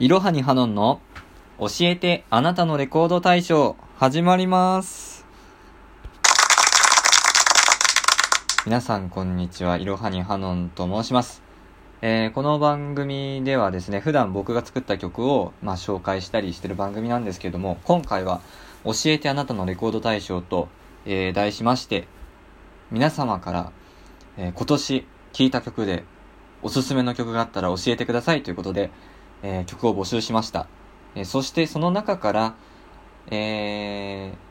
いろはにハノンの教えてあなたのレコード大賞始まります。皆さんこんにちは。いろはにハノンと申します。えーこの番組ではですね、普段僕が作った曲を、まあ、紹介したりしてる番組なんですけども、今回は教えてあなたのレコード大賞と、えー題しまして、皆様から、えー今年聴いた曲でおすすめの曲があったら教えてくださいということで、えー曲を募集しました。えーそしてその中から、えー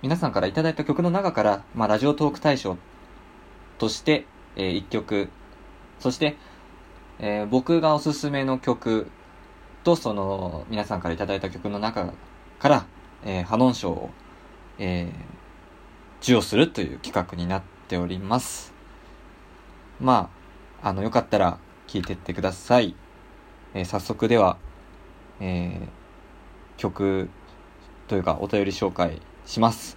皆さんからいただいた曲の中から、まあ、ラジオトーク大賞として、え1曲、そして、えー僕がおすすめの曲と、その、皆さんからいただいた曲の中から、えーハノン賞を、えー授与するという企画になっております。まあ、あの、よかったら聞いてってください。えー早速では、えー曲というかお便り紹介します。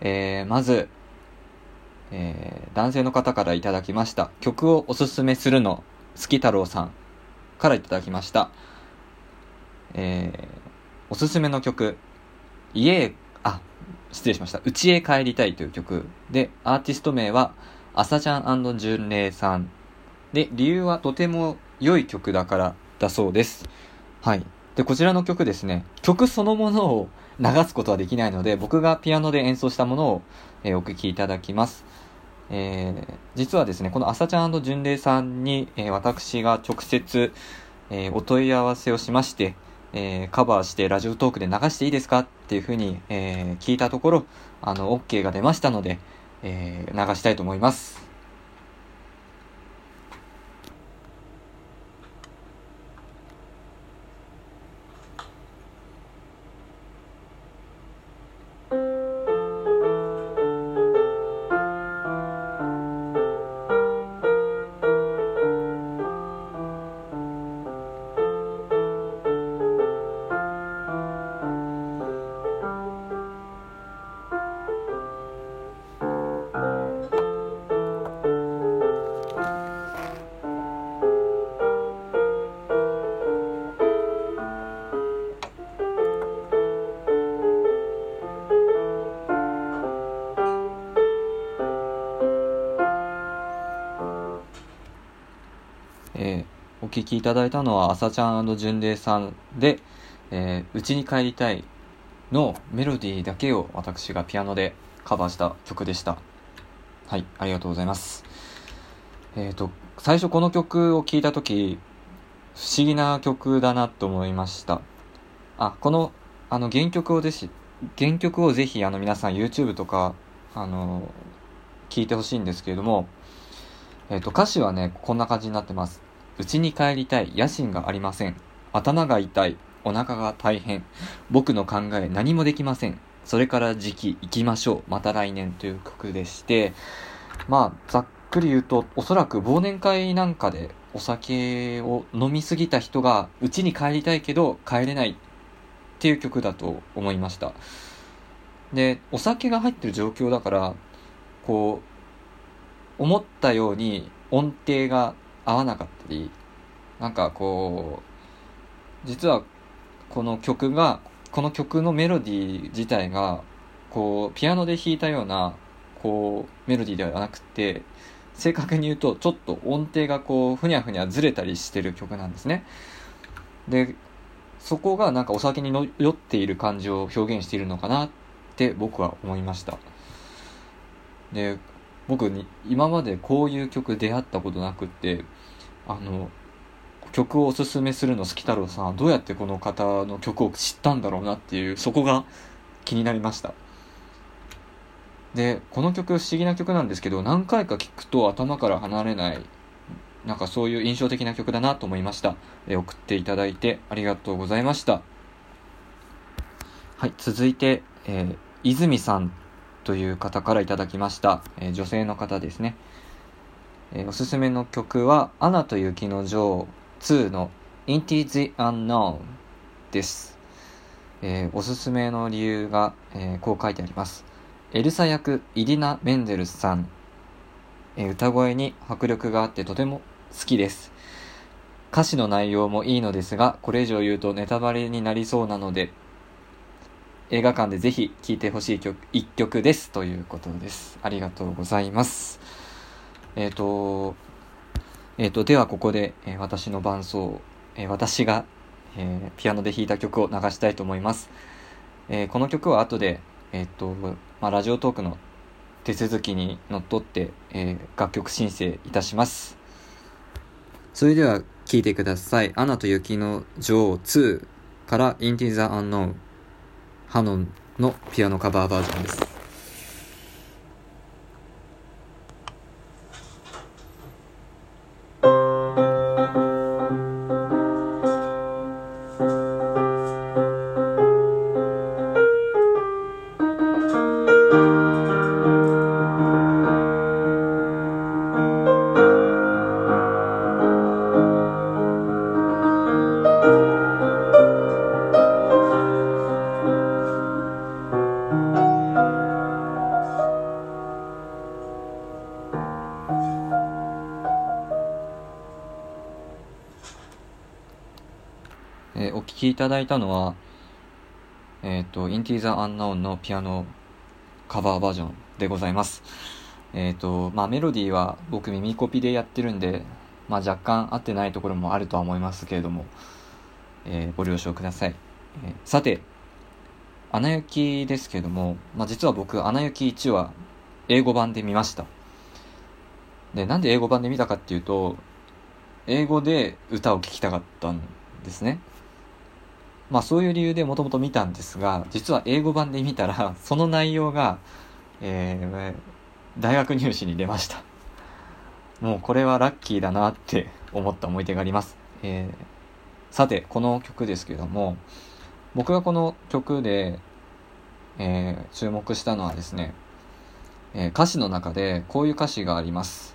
えーまず、えー男性の方からいただきました。曲をおすすめするの、好き太郎さんからいただきました。えーおすすめの曲、家へ、あ、失礼しました。家へ帰りたいという曲で、アーティスト名は、朝ちゃん純礼さん。で、理由はとても良い曲だからだそうです。はい。で、こちらの曲ですね、曲そのものを流すことはできないので、僕がピアノで演奏したものを、えーお聴きいただきます。えー実はですね、この朝ちゃん純礼さんに、えー私が直接、えーお問い合わせをしまして、えーカバーしてラジオトークで流していいですか？っていうふうに、えー聞いたところ、あの、OK が出ましたので、えー流したいと思います。聴きいただいたのは、朝ちゃん純礼さんで、えー、家に帰りたいのメロディーだけを私がピアノでカバーした曲でした。はい、ありがとうございます。えっ、と、最初この曲を聴いたとき、不思議な曲だなと思いました。あ、この、あの、原曲をぜひ、原曲をぜひ、あの、皆さん YouTube とか、あの、聞いてほしいんですけれども、えっ、と、歌詞はね、こんな感じになってます。家に帰りたい、野心がありません。頭が痛い、お腹が大変。僕の考え何もできません。それから時期行きましょう。また来年という曲でして、まあ、ざっくり言うと、おそらく忘年会なんかでお酒を飲みすぎた人が家に帰りたいけど帰れないっていう曲だと思いました。で、お酒が入ってる状況だから、こう、思ったように音程が合わなかったり、なんかこう、実はこの曲が、この曲のメロディー自体が、こう、ピアノで弾いたような、こう、メロディーではなくて、正確に言うと、ちょっと音程がこう、ふにゃふにゃずれたりしてる曲なんですね。で、そこがなんかお酒に酔っている感じを表現しているのかなって僕は思いました。で、僕に今までこういう曲出会ったことなくってあの曲をおすすめするの好き太郎さんはどうやってこの方の曲を知ったんだろうなっていうそこが気になりました。でこの曲不思議な曲なんですけど何回か聴くと頭から離れないなんかそういう印象的な曲だなと思いました。え送っていただいてありがとうございました。はい続いて、えー泉さん。という方からいただきました、えー女性の方ですね、えーおすすめの曲は「アナと雪の女王2」の「Into the Unknown」です、えーおすすめの理由が、えこう書いてあります。エルサ役イディナ・メンデルスさん、え歌声に迫力があってとても好きです。歌詞の内容もいいのですが、これ以上言うとネタバレになりそうなので、映画館でぜひ聴いてほしい曲、一曲です。ということです。ありがとうございます。えっ、ー、と、えっ、ー、と、ではここで、えー、私の伴奏、え私が、えピアノで弾いた曲を流したいと思います。えこの曲は後で、えっ、と、まあ、ラジオトークの手続きにのっとって、え楽曲申請いたします。それでは聴いてください。アナと雪の女王2から Into the Unknown ハノンのピアノカバーバージョンです。きいただいたのは、えっ、ー、と、インティーザ・アンナウンのピアノカバーバージョンでございます。えっ、ー、と、まあメロディーは僕耳コピでやってるんで、まあ若干合ってないところもあるとは思いますけれども、えー、ご了承ください。えー、さて、アナ雪ですけども、まあ実は僕、アナ雪1は英語版で見ました。で、なんで英語版で見たかっていうと、英語で歌を聴きたかったんですね。まあそういう理由でもともと見たんですが、実は英語版で見たら、その内容が、えー、大学入試に出ました。もうこれはラッキーだなって 思った思い出があります。えー、さて、この曲ですけども、僕がこの曲で、えー、注目したのはですね、えー、歌詞の中でこういう歌詞があります。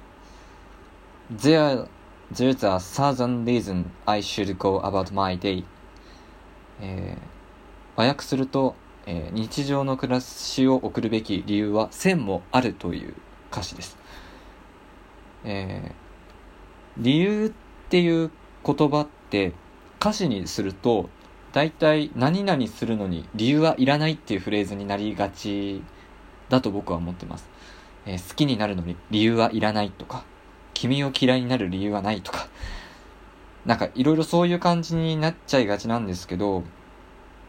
There, there's a thousand reasons I should go about my day えー、和訳すると、えー、日常の暮らしを送るべき理由は1000もあるという歌詞です。えー、理由っていう言葉って歌詞にすると大体何々するのに理由はいらないっていうフレーズになりがちだと僕は思ってます。えー、好きになるのに理由はいらないとか、君を嫌いになる理由はないとか、なんかいろいろそういう感じになっちゃいがちなんですけど、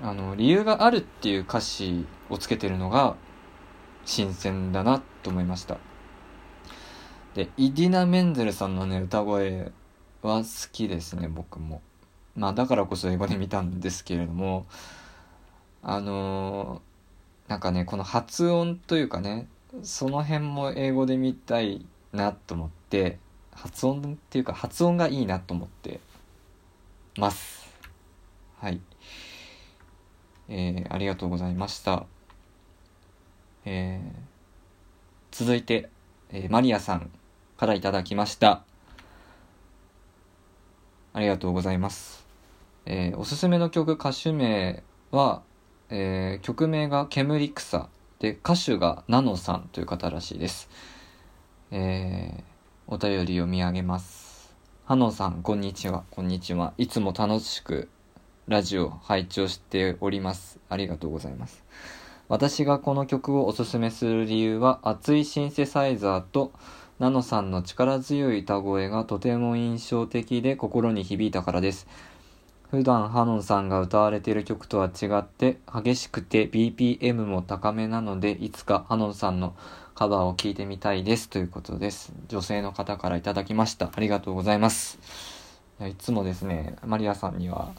あの、理由があるっていう歌詞をつけてるのが新鮮だなと思いました。で、イディナ・メンゼルさんのね、歌声は好きですね、僕も。まあだからこそ英語で見たんですけれども、あのー、なんかね、この発音というかね、その辺も英語で見たいなと思って、発音っていうか発音がいいなと思ってます。はい。えー、ありがとうございました。えー、続いて、えー、マリアさんからいただきました。ありがとうございます。えー、おすすめの曲、歌手名は、えー、曲名が煙草で、歌手がナノさんという方らしいです。えー、お便り読み上げます。ハノンさん、こんにちは。こんにちは。いつも楽しくラジオ拝聴しております。ありがとうございます。私がこの曲をおすすめする理由は、熱いシンセサイザーとナノさんの力強い歌声がとても印象的で心に響いたからです。普段ハノンさんが歌われている曲とは違って激しくて BPM も高めなのでいつかハノンさんのカバーを聞いてみたいですということです。女性の方からいただきました。ありがとうございます。いつもですね、マリアさんには、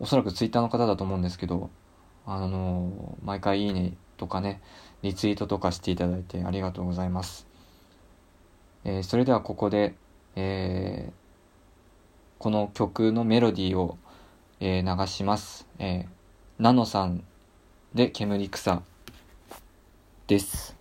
おそらくツイッターの方だと思うんですけど、あの毎回いいねとかね、リツイートとかしていただいてありがとうございます。えー、それではここで、えー、この曲のメロディーを、えー、流します。えー、ナノさんで煙草です。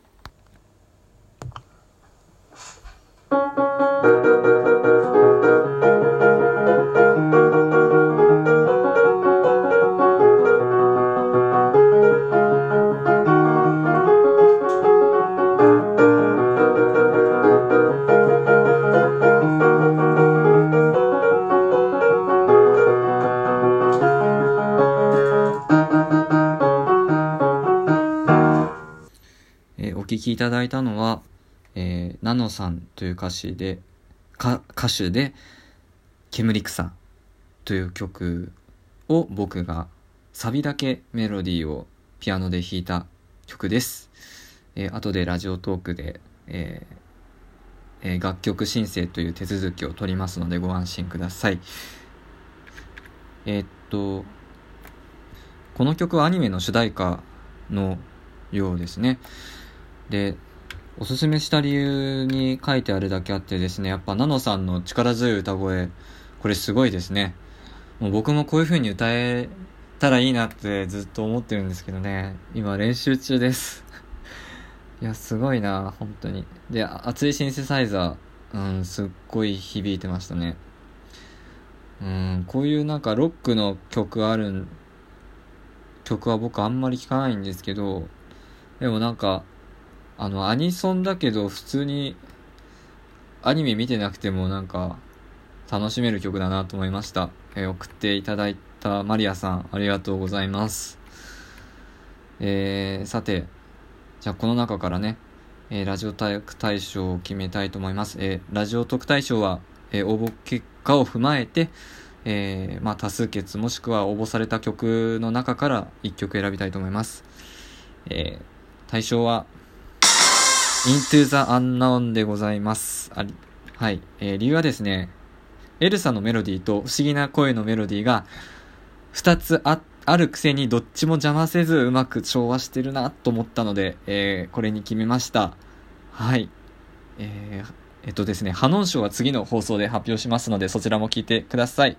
お聞きいただいたのは、えー、ナノさんという歌詞で、歌手で、煙草という曲を僕がサビだけメロディーをピアノで弾いた曲です。えー、後でラジオトークで、えーえ、楽曲申請という手続きを取りますのでご安心ください。えー、っと、この曲はアニメの主題歌のようですね。で、おすすめした理由に書いてあるだけあってですね、やっぱナノさんの力強い歌声、これすごいですね。もう僕もこういう風に歌えたらいいなってずっと思ってるんですけどね、今練習中です。いや、すごいな、本当に。で、熱いシンセサイザー、うん、すっごい響いてましたね。うん、こういうなんかロックの曲ある曲は僕あんまり聴かないんですけど、でもなんか、あの、アニソンだけど普通にアニメ見てなくてもなんか楽しめる曲だなと思いました。えー、送っていただいたマリアさん、ありがとうございます。えー、さて、じゃあこの中からね、えー、ラジオ特大賞を決めたいと思います。えー、ラジオ特大賞は、え、応募結果を踏まえて、えー、まあ、多数決もしくは応募された曲の中から1曲選びたいと思います。えー、対象は、Into the Unknown でございます。あはい、えー、理由はですね、エルサのメロディーと不思議な声のメロディーが2つああるくせにどっちも邪魔せずうまく調和してるなと思ったので、えー、これに決めました。はい。えー、えっとですね、ハノン賞は次の放送で発表しますので、そちらも聞いてください。